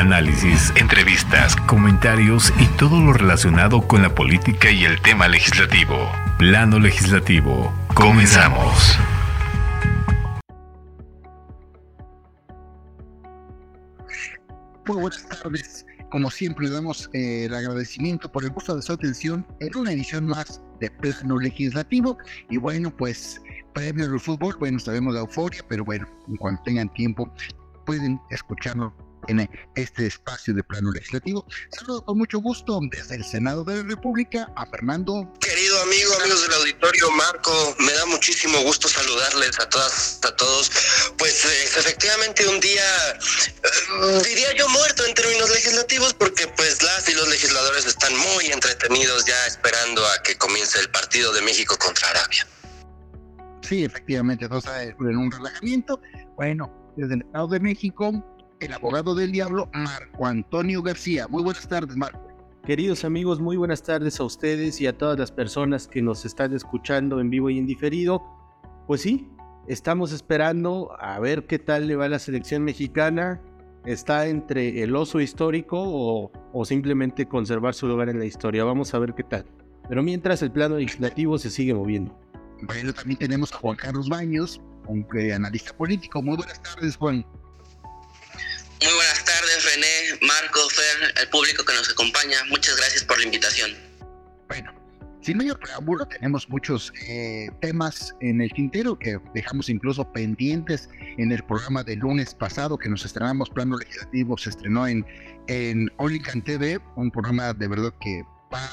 Análisis, entrevistas, comentarios y todo lo relacionado con la política y el tema legislativo. Plano legislativo. Comenzamos. Muy buenas tardes. Como siempre, damos eh, el agradecimiento por el gusto de su atención en una edición más de Plano Legislativo. Y bueno, pues premio del fútbol, bueno, sabemos la euforia, pero bueno, en cuanto tengan tiempo, pueden escucharnos en este espacio de plano legislativo. Saludo con mucho gusto desde el Senado de la República a Fernando. Querido amigo, amigos del auditorio, Marco, me da muchísimo gusto saludarles a todas, a todos. Pues es efectivamente un día, eh, diría yo, muerto en términos legislativos, porque pues las y los legisladores están muy entretenidos ya esperando a que comience el partido de México contra Arabia. Sí, efectivamente, entonces en un relajamiento. Bueno, desde el Estado de México, el abogado del diablo, Marco Antonio García. Muy buenas tardes, Marco. Queridos amigos, muy buenas tardes a ustedes y a todas las personas que nos están escuchando en vivo y en diferido. Pues sí, estamos esperando a ver qué tal le va a la selección mexicana. Está entre el oso histórico o, o simplemente conservar su lugar en la historia. Vamos a ver qué tal. Pero mientras el plano legislativo se sigue moviendo. Bueno, también tenemos a Juan Carlos Baños, un analista político. Muy buenas tardes, Juan. Muy buenas tardes, René, Marco, Fer, el público que nos acompaña. Muchas gracias por la invitación. Bueno, sin mayor preámbulo, tenemos muchos eh, temas en el tintero que dejamos incluso pendientes en el programa del lunes pasado que nos estrenamos. Plano Legislativo se estrenó en, en TV, un programa de verdad que va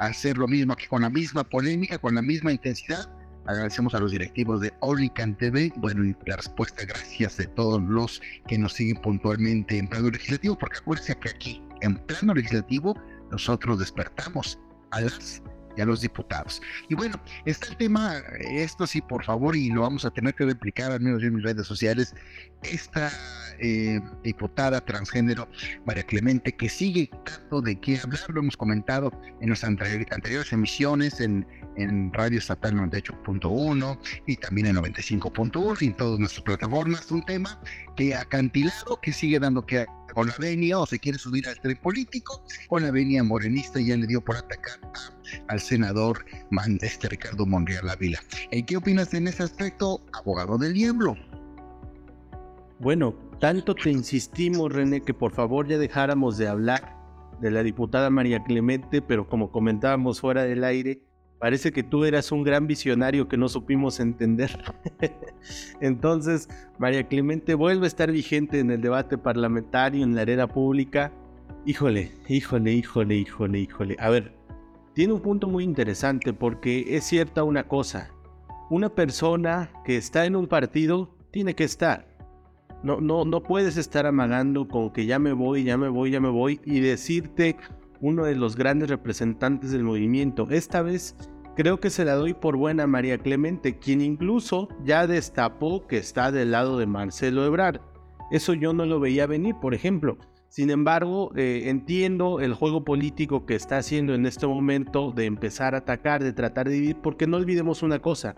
a hacer lo mismo, que con la misma polémica, con la misma intensidad Agradecemos a los directivos de Orican TV. Bueno, y la respuesta, gracias de todos los que nos siguen puntualmente en plano legislativo, porque acuérdense que aquí, en plano legislativo, nosotros despertamos a las y a los diputados. Y bueno, está el tema, esto sí, por favor, y lo vamos a tener que replicar al menos en mis redes sociales, esta eh, diputada transgénero María Clemente, que sigue tanto de qué hablar, lo hemos comentado en nuestras anteriores emisiones, en en Radio Estatal 98.1 y también en 95.1 y en todas nuestras plataformas. Un tema que acantilado, que sigue dando que con la venia o se quiere subir al tren político, con la venia morenista ya le dio por atacar al senador este Ricardo Monreal Ávila. ¿En qué opinas en ese aspecto, abogado del diablo? Bueno, tanto te insistimos, René, que por favor ya dejáramos de hablar de la diputada María Clemente, pero como comentábamos fuera del aire, Parece que tú eras un gran visionario que no supimos entender. Entonces, María Clemente vuelve a estar vigente en el debate parlamentario, en la arena pública. Híjole, híjole, híjole, híjole, híjole. A ver, tiene un punto muy interesante porque es cierta una cosa. Una persona que está en un partido tiene que estar. No, no, no puedes estar amagando con que ya me voy, ya me voy, ya me voy y decirte uno de los grandes representantes del movimiento. Esta vez creo que se la doy por buena a María Clemente, quien incluso ya destapó que está del lado de Marcelo Ebrard. Eso yo no lo veía venir, por ejemplo. Sin embargo, eh, entiendo el juego político que está haciendo en este momento de empezar a atacar, de tratar de dividir, porque no olvidemos una cosa.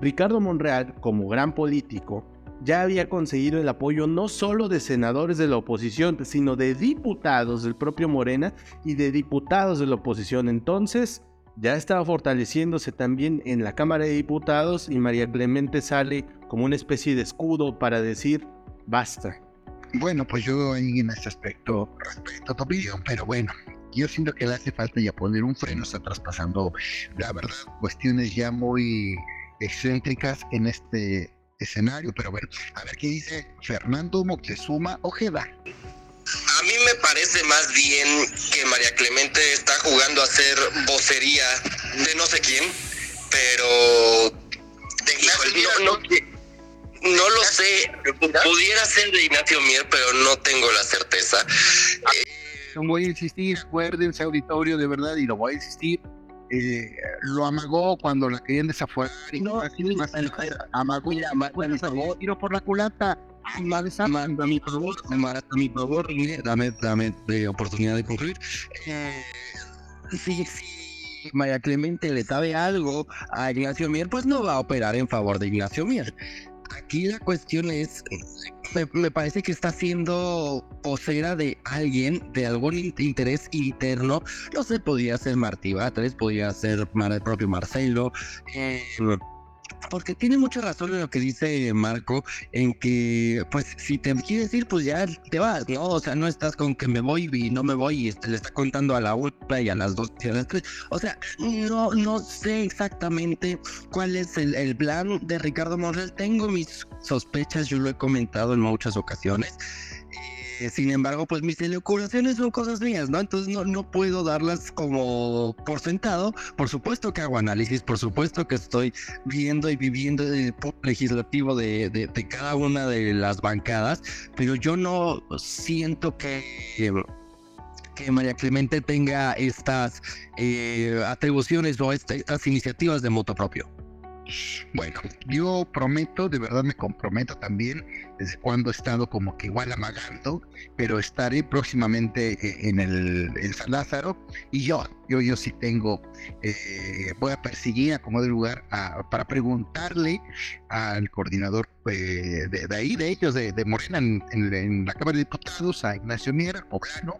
Ricardo Monreal, como gran político, ya había conseguido el apoyo no solo de senadores de la oposición, sino de diputados del propio Morena y de diputados de la oposición. Entonces, ya estaba fortaleciéndose también en la Cámara de Diputados y María Clemente sale como una especie de escudo para decir basta. Bueno, pues yo en ese aspecto respeto tu opinión, pero bueno, yo siento que le hace falta ya poner un freno, está traspasando, la verdad, cuestiones ya muy excéntricas en este escenario, pero bueno, a ver qué dice Fernando Moctezuma Ojeda. A mí me parece más bien que María Clemente está jugando a hacer vocería de no sé quién, pero no, no, lo sé. Pudiera ser de Ignacio Mier, pero no tengo la certeza. No voy a insistir, acuérdense auditorio de verdad, y lo voy a insistir, eh, lo amagó cuando la querían desafuerar. Y no, así más, amagó y amagó, tiro por la culata. Manda mi favor, manda mi favor, dame, dame de oportunidad de concluir. Eh, si María Clemente le sabe algo a Ignacio Mier, pues no va a operar en favor de Ignacio Mier. Aquí la cuestión es me, parece que está siendo posera de alguien, de algún interés interno. No sé, podría ser Martí Batres, podría ser el propio Marcelo. Eh, porque tiene mucha razón en lo que dice Marco, en que, pues, si te quieres ir, pues ya te vas, ¿no? O sea, no estás con que me voy y no me voy y este, le está contando a la una y a las dos y a las tres. O sea, no, no sé exactamente cuál es el, el plan de Ricardo Monreal. Tengo mis sospechas, yo lo he comentado en muchas ocasiones. Eh, sin embargo, pues mis elucubraciones son cosas mías, ¿no? Entonces no, no puedo darlas como por sentado. Por supuesto que hago análisis, por supuesto que estoy viendo y viviendo el legislativo de, de, cada una de las bancadas, pero yo no siento que que María Clemente tenga estas eh, atribuciones o estas iniciativas de moto propio. Bueno, yo prometo, de verdad me comprometo también, desde cuando he estado como que igual amagando, pero estaré próximamente eh, en el San Lázaro y yo, yo, yo sí tengo, eh, voy a perseguir a como de lugar para preguntarle al coordinador eh, de, ahí, de ellos, de, Morena, en, la Cámara de Diputados, a Ignacio Miera, poblano,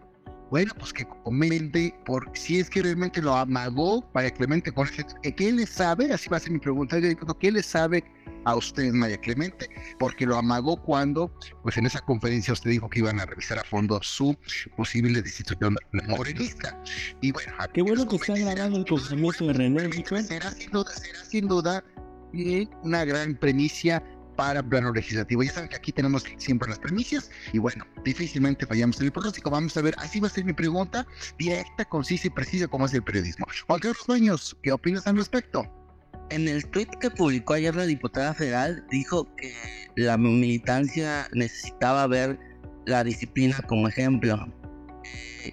bueno, pues que comente por si es que realmente lo amagó María Clemente Jorge. ¿Qué le sabe? Así va a ser mi pregunta. ¿Qué le sabe a usted, María Clemente? Porque lo amagó cuando, pues en esa conferencia usted dijo que iban a revisar a fondo su posible destitución morenista. Y bueno, qué bueno que está grabando el compromiso de René. Será sin duda, será sin duda eh, una gran premicia para plano legislativo. Ya saben que aquí tenemos siempre las premisas y bueno, difícilmente fallamos en el pronóstico. Vamos a ver, así va a ser mi pregunta, directa, concisa y precisa como es el periodismo. Juan Carlos ¿qué opinas al respecto? En el tweet que publicó ayer la diputada federal dijo que la militancia necesitaba ver la disciplina como ejemplo.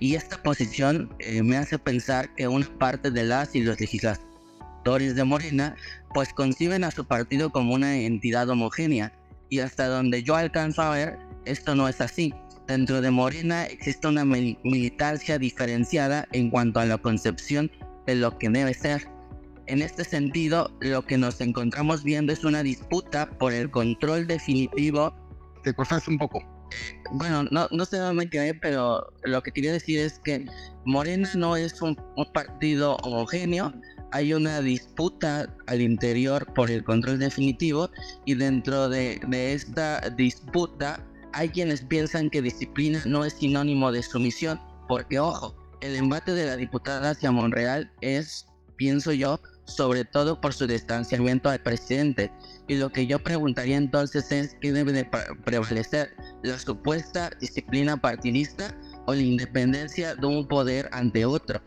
Y esta posición eh, me hace pensar que una parte de las y los legisladores de Morena, pues conciben a su partido como una entidad homogénea. Y hasta donde yo alcanzo a ver, esto no es así. Dentro de Morena existe una militancia diferenciada en cuanto a la concepción de lo que debe ser. En este sentido, lo que nos encontramos viendo es una disputa por el control definitivo. Te cortas un poco. Bueno, no, no sé dónde me quedé, pero lo que quería decir es que Morena no es un partido homogéneo, hay una disputa al interior por el control definitivo y dentro de, esta disputa hay quienes piensan que disciplina no es sinónimo de sumisión, porque ojo, el embate de la diputada hacia Monreal es, pienso yo, sobre todo por su distanciamiento al presidente. Y lo que yo preguntaría entonces es qué debe de prevalecer, la supuesta disciplina partidista o la independencia de un poder ante otro.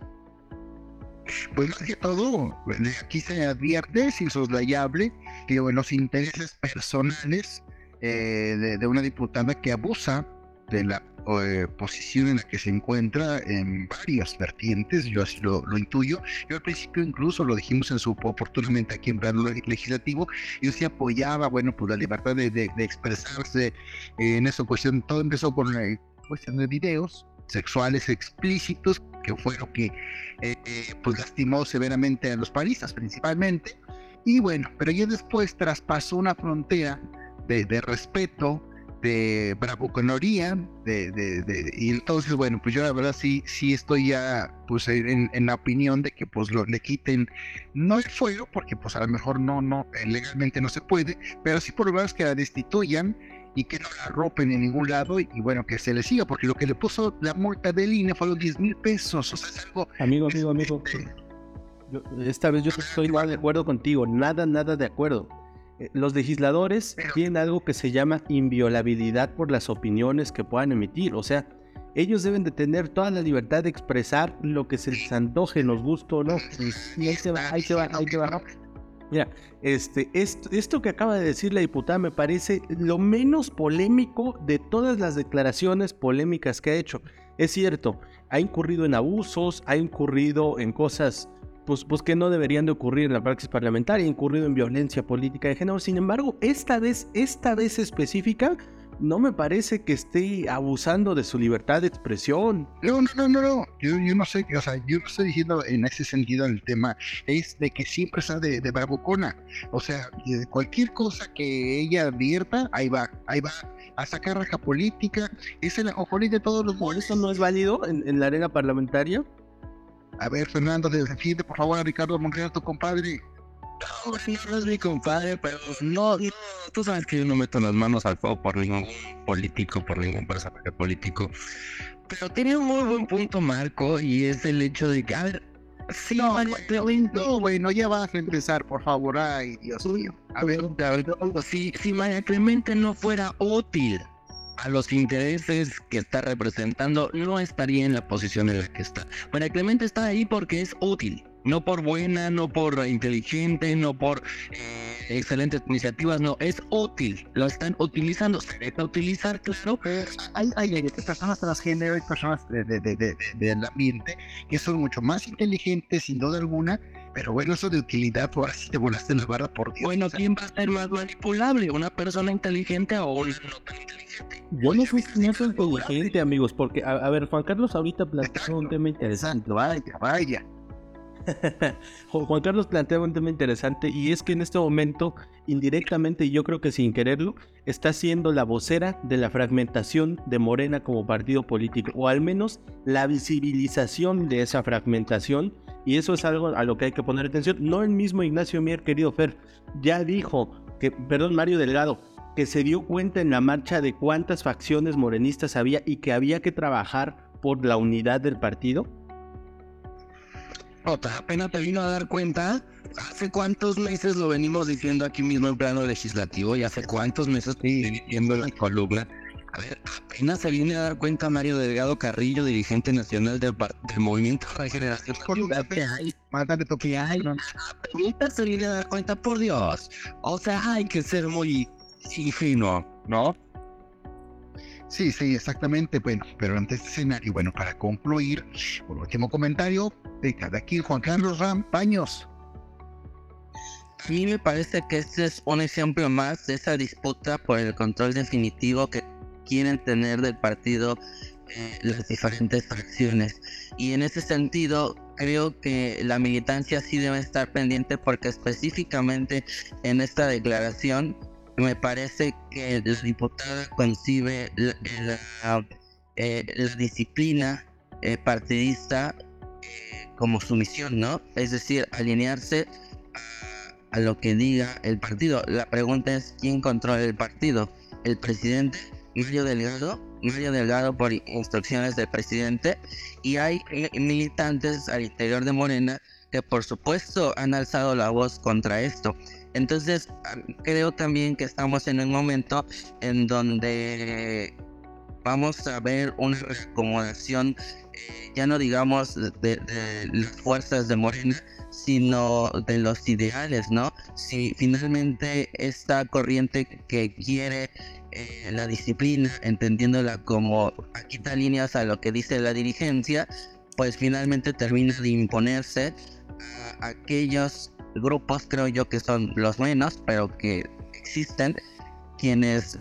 Pues que todo, aquí se advierte sin soslayable que los intereses personales eh, de, una diputada que abusa de la eh, posición en la que se encuentra en varias vertientes, yo así lo, intuyo. Yo al principio incluso lo dijimos en su oportunamente aquí en plano legislativo, yo sí apoyaba, bueno, pues la libertad de, expresarse en esa cuestión. Todo empezó con la cuestión de videos sexuales explícitos, que fue lo que eh, pues lastimó severamente a los paristas principalmente. Y bueno, pero ya después traspasó una frontera de, de respeto, de bravuconería, de, de, de, y entonces, bueno, pues yo la verdad sí, sí estoy ya pues en, en la opinión de que pues lo, le quiten, no el fuego, porque pues a lo mejor no, no, legalmente no se puede, pero sí por lo menos que la destituyan y que no la rompen en ningún lado y, bueno, que se le siga, porque lo que le puso la multa de línea fue los 10 mil pesos, o sea, es algo... Amigo, amigo, amigo. Este, esta vez yo estoy nada de acuerdo contigo, nada, nada de acuerdo. Eh, los legisladores tienen algo que se llama inviolabilidad por las opiniones que puedan emitir, o sea, ellos deben de tener toda la libertad de expresar lo que se les antoje, nos guste o no. Y ahí se va, ahí se va, ahí se va. Mira, este, esto, que acaba de decir la diputada me parece lo menos polémico de todas las declaraciones polémicas que ha hecho. Es cierto, ha incurrido en abusos, ha incurrido en cosas pues, pues que no deberían de ocurrir en la praxis parlamentaria, ha incurrido en violencia política de género. Sin embargo, esta vez, esta vez específica, no me parece que esté abusando de su libertad de expresión. No, no, no, no, no. Yo, yo no sé, o sea, yo no estoy diciendo en ese sentido el tema, es de que siempre está de, de. O sea, cualquier cosa que ella advierta, ahí va, ahí va a sacar raja política, es el ajonjolí de todos los ¿Por eso no es válido en, en la arena parlamentaria? A ver, Fernando, defiende por favor a Ricardo Monreal, tu compadre. No, no es mi compadre, pero no, no, tú sabes que yo no meto las manos al fuego por ningún político, por ningún personaje político. Pero tiene un muy buen punto, Marco, y es el hecho de que, a ver, sí, No, María güey, Clemente- No, bueno, ya vas a empezar, por favor. Ay, Dios mío. A ver, A ver, si, si María Clemente no fuera útil a los intereses que está representando, no estaría en la posición en la que está. María Clemente está ahí porque es útil, no por buena, no por inteligente, no por eh, excelentes iniciativas, no, es útil. Lo están utilizando, se deja utilizar, claro. hay, hay, hay personas transgénero, hay personas de, de- de- de- de- del ambiente que son mucho más inteligentes, sin duda alguna. Pero bueno, eso de utilidad, por así te volaste la barra, por Dios. Bueno, ¿quién va a ser más manipulable? ¿Una persona inteligente o una no tan inteligente? Yo no soy, no inteligente, amigos, porque, a, a ver, Juan Carlos ahorita planteó un tema interesante. Exacto, vaya, vaya. Ju- Juan Carlos plantea un tema interesante y es que en este momento, indirectamente y yo creo que sin quererlo, está siendo la vocera de la fragmentación de Morena como partido político, o al menos la visibilización de esa fragmentación, y eso es algo a lo que hay que poner atención. No el mismo Ignacio Mier, querido Fer, ya dijo que, perdón, Mario Delgado, que se dio cuenta en la marcha de cuántas facciones morenistas había y que había que trabajar por la unidad del partido. Otra, apenas te vino a dar cuenta. ¿Hace cuántos meses lo venimos diciendo aquí mismo en plano legislativo? ¿Y hace cuántos meses estoy diciendo en la columna? A ver, apenas se viene a dar cuenta Mario Delgado Carrillo, dirigente nacional del, del Movimiento Regeneración hay, que hay. Apenas se viene a dar cuenta, por Dios. O sea, hay que ser muy ingenuo, ¿no? Sí, sí, exactamente. Bueno, pero ante este escenario, bueno, para concluir, por último comentario de cada aquí, Juan Carlos Ram Paños. A mí me parece que este es un ejemplo más de esa disputa por el control definitivo que quieren tener del partido eh, las diferentes fracciones. Y en ese sentido, creo que la militancia sí debe estar pendiente porque específicamente en esta declaración me parece que la diputada concibe la, eh, disciplina eh, partidista eh, como su misión, ¿no? Es decir, alinearse a, a lo que diga el partido. La pregunta es quién controla el partido, el presidente Mario Delgado, Mario Delgado por instrucciones del presidente y hay militantes al interior de Morena que por supuesto han alzado la voz contra esto. Entonces creo también que estamos en un momento en donde vamos a ver una reacomodación, eh, ya no digamos de, las fuerzas de Morena, sino de los ideales, ¿no? Si finalmente esta corriente que quiere eh, la disciplina, entendiéndola como quita líneas a lo que dice la dirigencia, pues finalmente termina de imponerse a aquellos grupos, creo yo que son los menos, pero que existen, quienes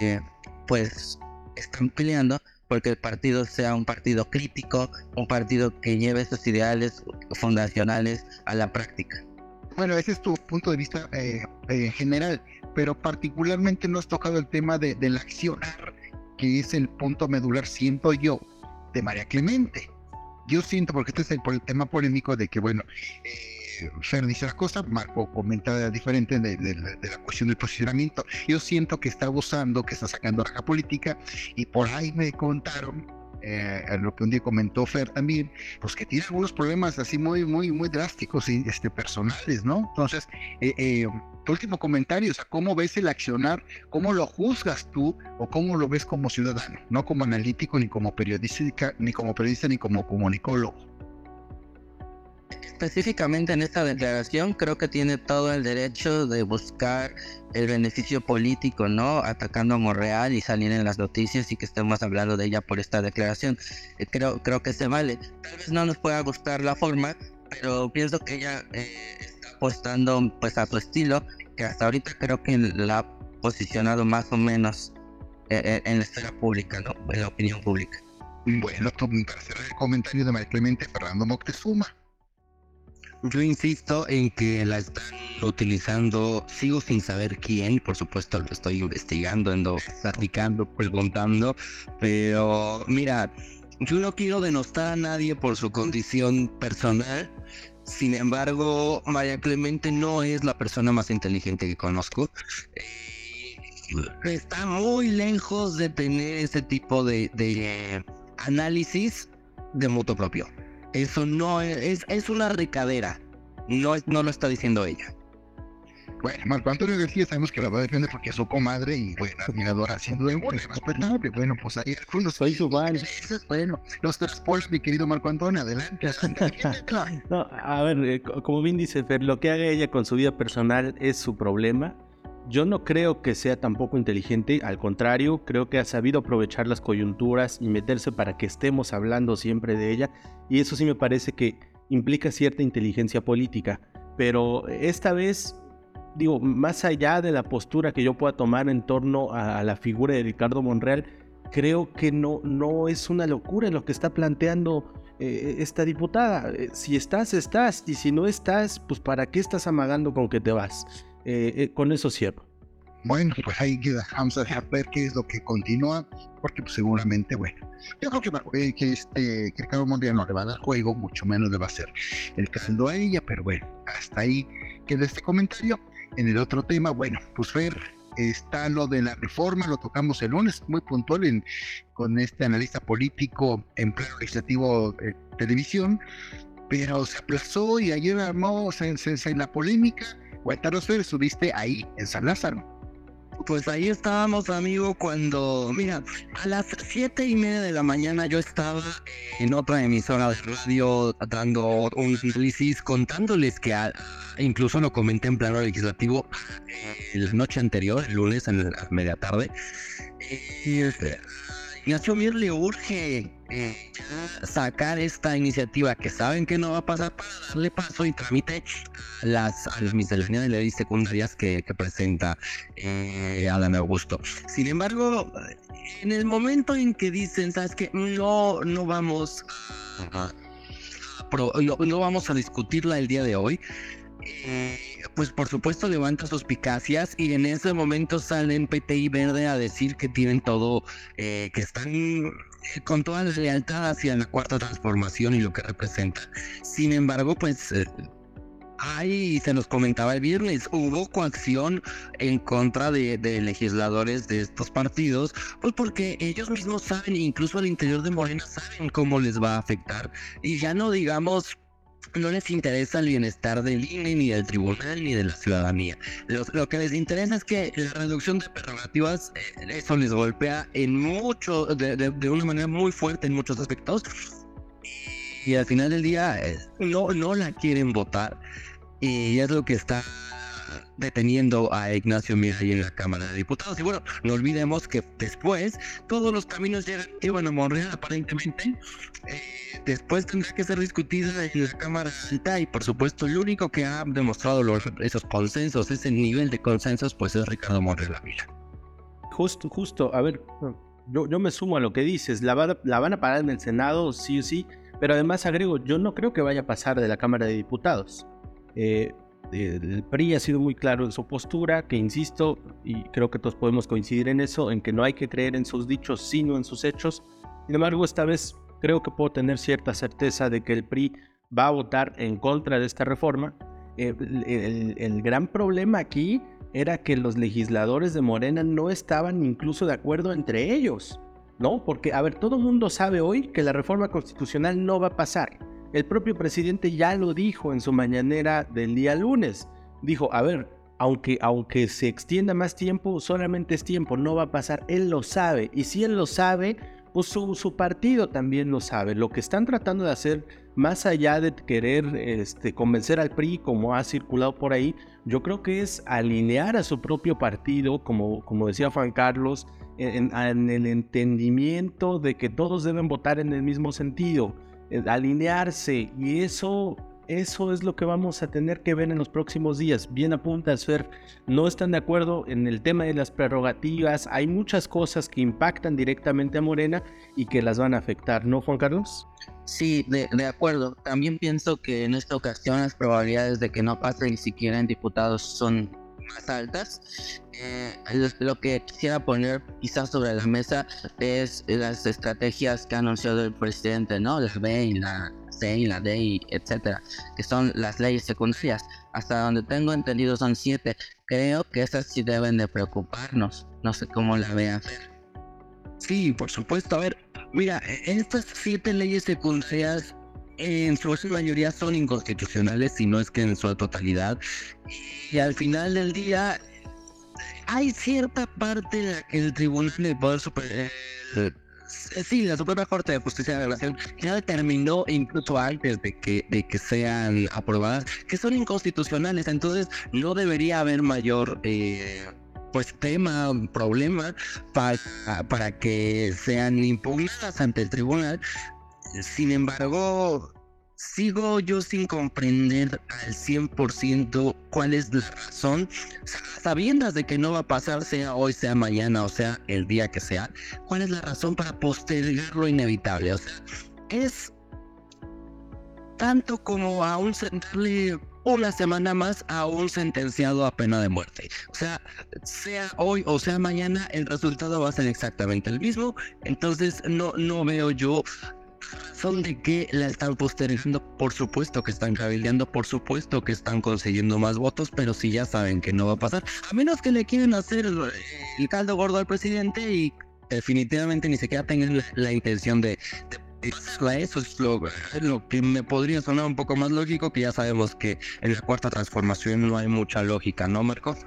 eh, pues están peleando porque el partido sea un partido crítico, un partido que lleve esos ideales fundacionales a la práctica. Bueno, ese es tu punto de vista eh, eh, general, pero particularmente no has tocado el tema de, del accionar, que es el punto medular, siento yo, de María Clemente. Yo siento, porque este es el, el tema polémico de que, bueno, eh, Fer dice las cosas, Marco comenta diferente de, la cuestión del posicionamiento. Yo siento que está abusando, que está sacando raja política, y por ahí me contaron, eh, lo que un día comentó Fer también, pues que tiene algunos problemas así muy, muy, muy drásticos y este, personales, ¿no? Entonces, eh, eh, tu último comentario, o sea, ¿cómo ves el accionar? ¿Cómo lo juzgas tú o cómo lo ves como ciudadano? No como analítico, ni como periodista, ni como periodista, ni como comunicólogo específicamente en esta declaración creo que tiene todo el derecho de buscar el beneficio político, ¿no? Atacando a Monreal y salir en las noticias y que estemos hablando de ella por esta declaración. Eh, creo, creo que se vale. Tal vez no nos pueda gustar la forma, pero pienso que ella eh, está apostando pues a su estilo, que hasta ahorita creo que la ha posicionado más o menos en la esfera pública, ¿no? En la opinión pública. Bueno, para cerrar el comentario de María Clemente Fernando Moctezuma. Yo insisto en que la están utilizando, sigo sin saber quién, por supuesto lo estoy investigando, ando platicando, preguntando, pero mira, yo no quiero denostar a nadie por su condición personal, sin embargo, María Clemente no es la persona más inteligente que conozco. Eh, está muy lejos de tener ese tipo de, de análisis de moto propio. Eso no es, es una recadera. No, no lo está diciendo ella. Bueno, Marco Antonio García sabemos que la va a defender porque es su comadre y bueno, admiradora haciendo de bueno, respetable. Bueno, pues ahí algunos soy su fan. Bueno, los tres mi querido Marco Antonio, adelante. no, a ver, eh, como bien dice Fer, lo que haga ella con su vida personal es su problema. Yo no creo que sea tampoco inteligente, al contrario, creo que ha sabido aprovechar las coyunturas y meterse para que estemos hablando siempre de ella, y eso sí me parece que implica cierta inteligencia política, pero esta vez, digo, más allá de la postura que yo pueda tomar en torno a, la figura de Ricardo Monreal, creo que no, no es una locura lo que está planteando eh, esta diputada. Eh, si estás, estás, y si no estás, pues ¿para qué estás amagando con que te vas? Eh, eh, con eso cierro. Bueno, pues ahí queda, vamos a ver qué es lo que continúa, porque pues, seguramente, bueno, yo creo que, que, este, que Ricardo Monreal no le va a dar juego, mucho menos le va a hacer el caldo a ella, pero bueno, hasta ahí queda este comentario. En el otro tema, bueno, pues ver, está lo de la reforma, lo tocamos el lunes, muy puntual en, con este analista político en pleno legislativo televisión, pero se aplazó y ayer armó en la polémica Cuéntanos, Fer, estuviste ahí en San Lázaro. Pues ahí estábamos, amigo, cuando, mira, a las siete y media de la mañana yo estaba en otra emisora de radio dando un análisis contándoles que incluso lo comenté en plano legislativo eh, la noche anterior, el lunes en la media tarde. Y este, Ignacio Mir le urge eh, sacar esta iniciativa que saben que no va a pasar para darle paso y tramite a las, a las misceláneas de leyes secundarias que, presenta eh, Adán Augusto. Sin embargo, en el momento en que dicen, ¿sabes qué? No, no vamos a, no vamos a discutirla el día de hoy. Eh, pues por supuesto levanta suspicacias y en ese momento salen PTI Verde a decir que tienen todo, eh, que están eh, con toda la lealtad hacia la cuarta transformación y lo que representa. Sin embargo, pues... Ahí se nos comentaba el viernes, hubo coacción en contra de, de, legisladores de estos partidos, pues porque ellos mismos saben, incluso al interior de Morena saben cómo les va a afectar. Y ya no digamos no les interesa el bienestar del INE, ni del tribunal, ni de la ciudadanía. Lo, que les interesa es que la reducción de prerrogativas, eh, eso les golpea en mucho, de, una manera muy fuerte en muchos aspectos. Y al final del día, eh, no, no la quieren votar. Y es lo que está deteniendo a Ignacio Miray en la Cámara de Diputados. Y bueno, no olvidemos que después todos los caminos llegan, y bueno, Monreal aparentemente, eh, después tendrá que ser discutida en la Cámara Alta y por supuesto el único que ha demostrado esos consensos, ese nivel de consensos, pues es Ricardo Monreal Ávila. Justo, justo, a ver, yo, yo me sumo a lo que dices, la, la van a parar en el Senado, sí o sí, pero además agrego, yo no creo que vaya a pasar de la Cámara de Diputados. Eh, el PRI ha sido muy claro en su postura, que insisto, y creo que todos podemos coincidir en eso, en que no hay que creer en sus dichos, sino en sus hechos. Sin embargo, esta vez creo que puedo tener cierta certeza de que el PRI va a votar en contra de esta reforma. Eh, el, gran problema aquí era que los legisladores de Morena no estaban incluso de acuerdo entre ellos, ¿no? Porque, a ver, todo el mundo sabe hoy que la reforma constitucional no va a pasar. El propio presidente ya lo dijo en su mañanera del día lunes. Dijo, a ver, aunque, aunque se extienda más tiempo, solamente es tiempo, no va a pasar. Él lo sabe. Y si él lo sabe, pues su, partido también lo sabe. Lo que están tratando de hacer, más allá de querer este, convencer al PRI, como ha circulado por ahí, yo creo que es alinear a su propio partido, como, como decía Juan Carlos, en el entendimiento de que todos deben votar en el mismo sentido alinearse y eso eso es lo que vamos a tener que ver en los próximos días. Bien apunta, Fer, no están de acuerdo en el tema de las prerrogativas. Hay muchas cosas que impactan directamente a Morena y que las van a afectar, ¿no, Juan Carlos? Sí, de, de, acuerdo. También pienso que en esta ocasión las probabilidades de que no pase ni siquiera en diputados son más altas. Eh, lo que quisiera poner quizás sobre la mesa es las estrategias que ha anunciado el presidente, ¿no? La B y la C y la D, etcétera, que son las leyes secundarias. Hasta donde tengo entendido son siete. Creo que esas sí deben de preocuparnos. No sé cómo la vean. Sí, por supuesto. A ver, mira, estas siete leyes secundarias en su mayoría son inconstitucionales, si no es que en su totalidad. Y al final del día hay cierta parte en la que el Tribunal del Poder Superior... Eh, sí, la Suprema Corte de Justicia de la Nación ya determinó incluso antes de que, de que sean aprobadas que son inconstitucionales, entonces no debería haber mayor eh, pues tema, problema para, para que sean impugnadas ante el tribunal, sin embargo, sigo yo sin comprender al 100% cuál es la razón, sabiendo de que no va a pasar, sea hoy, sea mañana, o sea, el día que sea, cuál es la razón para postergar lo inevitable. O sea, es tanto como aún sentarle una semana más a un sentenciado a pena de muerte. O sea, sea hoy o sea mañana, el resultado va a ser exactamente el mismo. Entonces no, no veo yo son de que la están postergando, por supuesto que están cabildeando, por supuesto que están consiguiendo más votos, pero si ya saben que no va a pasar, a menos que le quieren hacer el caldo gordo al presidente y definitivamente ni siquiera tengan la, intención de, de eso es lo, lo, que me podría sonar un poco más lógico, que ya sabemos que en la cuarta transformación no hay mucha lógica, ¿no, Marcos?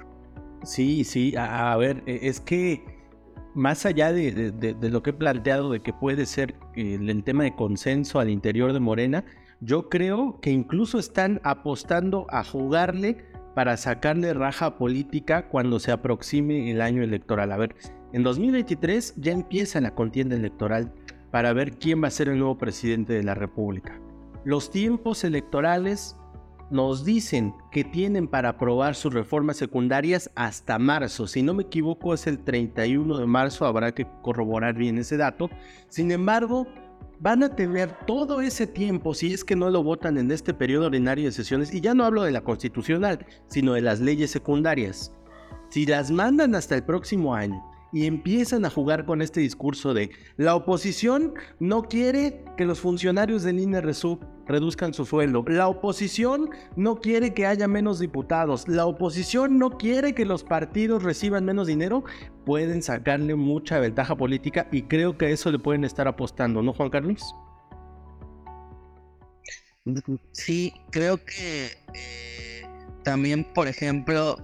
Sí, sí, a ver, e, es que más allá de, lo que he planteado de que puede ser el, tema de consenso al interior de Morena, yo creo que incluso están apostando a jugarle para sacarle raja política cuando se aproxime el año electoral. A ver, en 2023 ya empieza la contienda electoral para ver quién va a ser el nuevo presidente de la República. Los tiempos electorales nos dicen que tienen para aprobar sus reformas secundarias hasta marzo. Si no me equivoco es el 31 de marzo, habrá que corroborar bien ese dato. Sin embargo, van a tener todo ese tiempo si es que no lo votan en este periodo ordinario de sesiones. Y ya no hablo de la constitucional, sino de las leyes secundarias. Si las mandan hasta el próximo año y empiezan a jugar con este discurso de la oposición no quiere que los funcionarios del INE reduzcan su sueldo, la oposición no quiere que haya menos diputados, la oposición no quiere que los partidos reciban menos dinero, pueden sacarle mucha ventaja política y creo que eso le pueden estar apostando, ¿no, Juan Carlos? Sí, creo que eh, también, por ejemplo,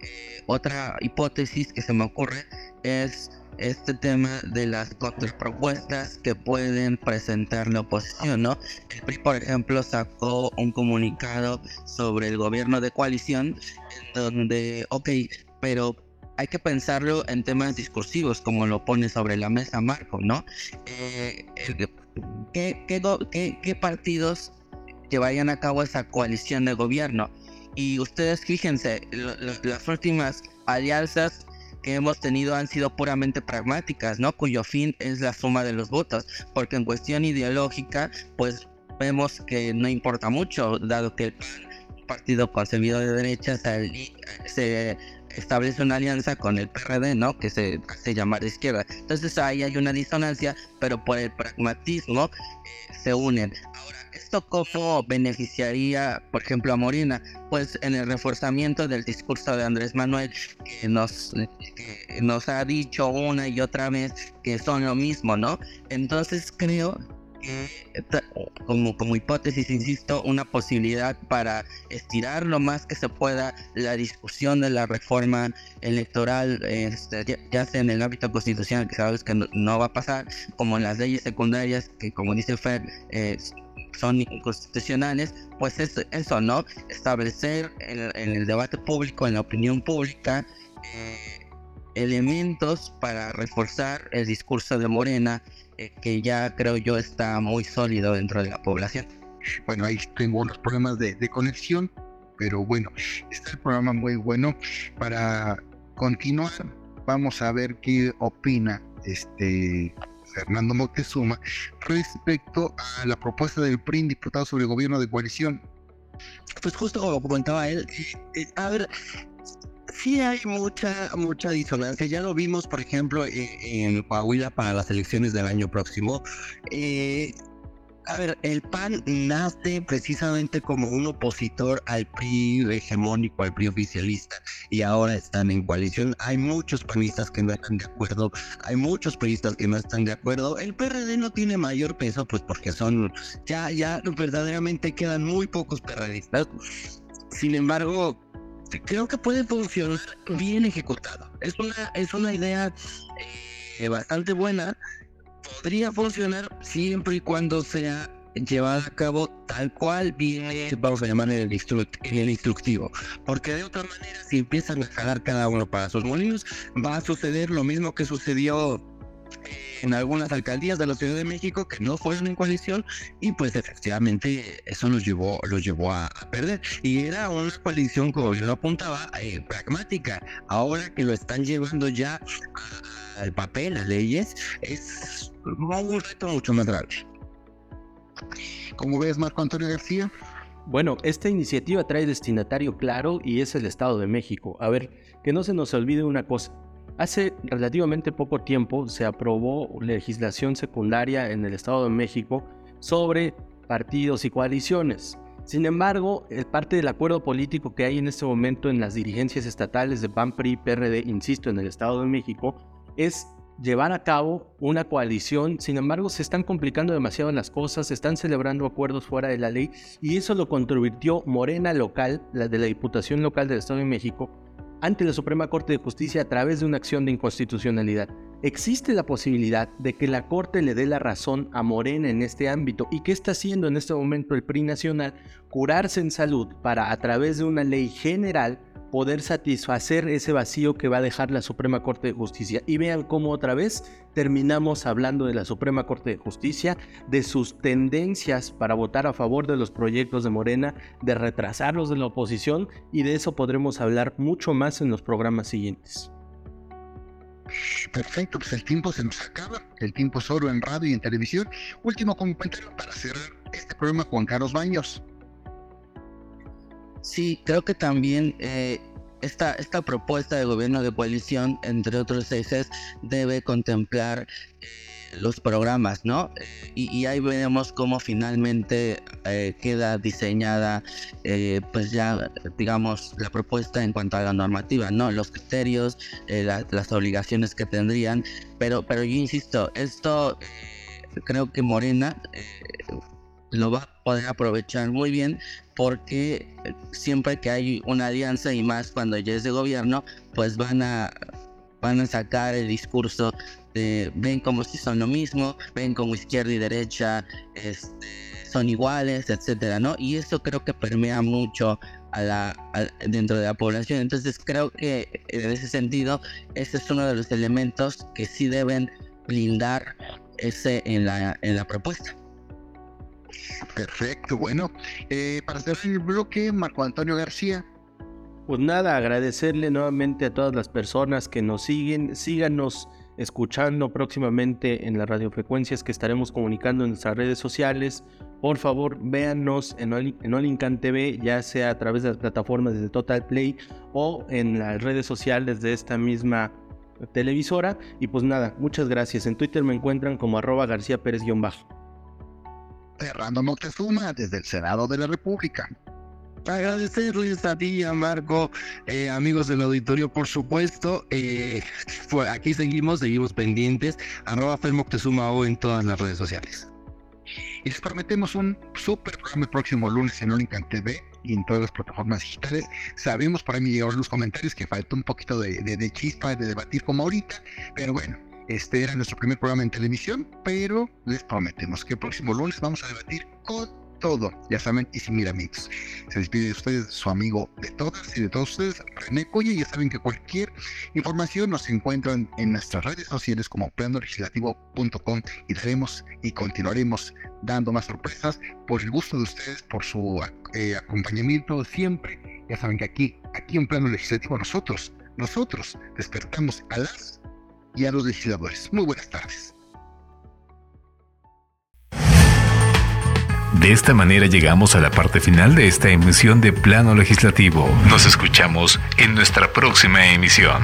eh, otra hipótesis que se me ocurre es este tema de las propuestas que pueden presentar la oposición, ¿no? El PRI, por ejemplo, sacó un comunicado sobre el gobierno de coalición donde, ok, pero hay que pensarlo en temas discursivos, como lo pone sobre la mesa Marco, ¿no? Eh, ¿qué, qué, qué partidos que vayan a cabo esa coalición de gobierno? Y ustedes fíjense, las últimas alianzas que hemos tenido han sido puramente pragmáticas, ¿no? Cuyo fin es la suma de los votos, porque en cuestión ideológica, pues vemos que no importa mucho, dado que el partido concebido de derecha se, establece una alianza con el PRD. Que se hace llamar de izquierda. Entonces ahí hay una disonancia, pero por el pragmatismo eh, se unen. Ahora, ¿Esto cómo beneficiaría, por ejemplo, a Morena? Pues en el reforzamiento del discurso de Andrés Manuel, que nos, ha dicho una y otra vez que son lo mismo, ¿no? Entonces creo que, como, como hipótesis, insisto, una posibilidad para estirar lo más que se pueda la discusión de la reforma electoral, este, ya, sea en el ámbito constitucional, que sabes que no, va a pasar, como en las leyes secundarias, que como dice Fer, eh, son inconstitucionales, pues es eso, ¿no? Establecer en, el debate público, en la opinión pública, eh, elementos para reforzar el discurso de Morena, eh, que ya creo yo está muy sólido dentro de la población. Bueno, ahí tengo los problemas de, conexión, pero bueno, está el programa muy bueno para continuar. Vamos a ver qué opina este Fernando Moctezuma respecto a la propuesta del PRI diputado sobre el gobierno de coalición. Pues justo como comentaba él, eh, a ver, sí hay mucha, mucha disonancia. Ya lo vimos, por ejemplo, e, en, Coahuila para las elecciones del año próximo. Eh, a ver, el PAN nace precisamente como un opositor al PRI hegemónico, al PRI oficialista, y ahora están en coalición. Hay muchos panistas que no están de acuerdo, hay muchos priistas que no están de acuerdo. El PRD no tiene mayor peso, pues porque son, ya, ya verdaderamente quedan muy pocos PRDistas. Sin embargo, creo que puede funcionar bien ejecutado. Es una, es una idea eh, bastante buena. Podría funcionar siempre y cuando sea llevada a cabo tal cual viene, vamos a llamar el, en el instructivo. Porque de otra manera, si empiezan a jalar cada uno para sus molinos, va a suceder lo mismo que sucedió en algunas alcaldías de la Ciudad de México que no fueron en coalición y pues efectivamente eso los llevó, los llevó a, perder. Y era una coalición, como yo lo apuntaba, eh, pragmática. Ahora que lo están llevando ya al papel, a leyes, es un reto mucho más grave. ¿Cómo ves, Marco Antonio García? Bueno, esta iniciativa trae destinatario claro y es el Estado de México. A ver, que no se nos olvide una cosa. Hace relativamente poco tiempo se aprobó legislación secundaria en el Estado de México sobre partidos y coaliciones. Sin embargo, parte del acuerdo político que hay en este momento en las dirigencias estatales de PAN, PRI, PRD, insisto, en el Estado de México, es llevar a cabo una coalición. Sin embargo, se están complicando demasiado las cosas, se están celebrando acuerdos fuera de la ley y eso lo convirtió Morena local, la de la Diputación Local del Estado de México, ante la Suprema Corte de Justicia a través de una acción de inconstitucionalidad. Existe la posibilidad de que la Corte le dé la razón a Morena en este ámbito y que está haciendo en este momento el PRI nacional curarse en salud para a través de una ley general poder satisfacer ese vacío que va a dejar la Suprema Corte de Justicia. Y vean cómo otra vez terminamos hablando de la Suprema Corte de Justicia, de sus tendencias para votar a favor de los proyectos de Morena, de retrasarlos de la oposición y de eso podremos hablar mucho más en los programas siguientes. Perfecto, pues el tiempo se nos acaba, el tiempo es oro en radio y en televisión. Último comentario para cerrar este programa, Juan Carlos Baños. Sí, creo que también eh, esta, esta propuesta de gobierno de coalición, entre otros ejes, debe contemplar eh, los programas, ¿no? y, ahí vemos cómo finalmente eh, queda diseñada, pues ya, digamos, la propuesta en cuanto a la normativa, ¿no? Los criterios, las obligaciones que tendrían, pero, pero yo insisto, esto creo que Morena lo va a poder aprovechar muy bien porque siempre que hay una alianza y más cuando ya es de gobierno, pues van a, van a sacar el discurso de ven como si son lo mismo, ven como izquierda y derecha este, son iguales, etcétera, ¿no? Y eso creo que permea mucho a la, dentro de la población. Entonces creo que en ese sentido, ese es uno de los elementos que sí deben blindar ese en la, en la propuesta. Perfecto, bueno, eh, para cerrar el bloque, Marco Antonio García. Pues nada, agradecerle nuevamente a todas las personas que nos siguen, síganos escuchando próximamente en las radiofrecuencias que estaremos comunicando en nuestras redes sociales. Por favor, véannos en, en Olincan TV, ya sea a través de las plataformas de Total Play o en las redes sociales de esta misma televisora. Y pues nada, muchas gracias. En Twitter me encuentran como arroba García Pérez-bajo. Fernando Moctezuma desde el Senado de la República. Agradecerles a ti, a Marco, eh, amigos del auditorio, por supuesto. Eh, aquí seguimos, seguimos pendientes. Arroba Moctezuma o en todas las redes sociales. Y les prometemos un super programa el próximo lunes en Olincan TV y en todas las plataformas digitales. Sabemos por ahí me llegaron los comentarios que falta un poquito de, de chispa de debatir como ahorita, pero bueno, este era nuestro primer programa en televisión, pero les prometemos que el próximo lunes vamos a debatir con todo, ya saben, y sin miramientos. Se despide de ustedes su amigo de todas y de todos ustedes, René Coye. Ya saben que cualquier información nos encuentran en nuestras redes sociales como planolegislativo.com y daremos y continuaremos dando más sorpresas por el gusto de ustedes, por su eh, acompañamiento siempre. Ya saben que aquí, aquí en plano legislativo nosotros, nosotros despertamos a las y a los legisladores. Muy buenas tardes. De esta manera llegamos a la parte final de esta emisión de Plano Legislativo. Nos escuchamos en nuestra próxima emisión.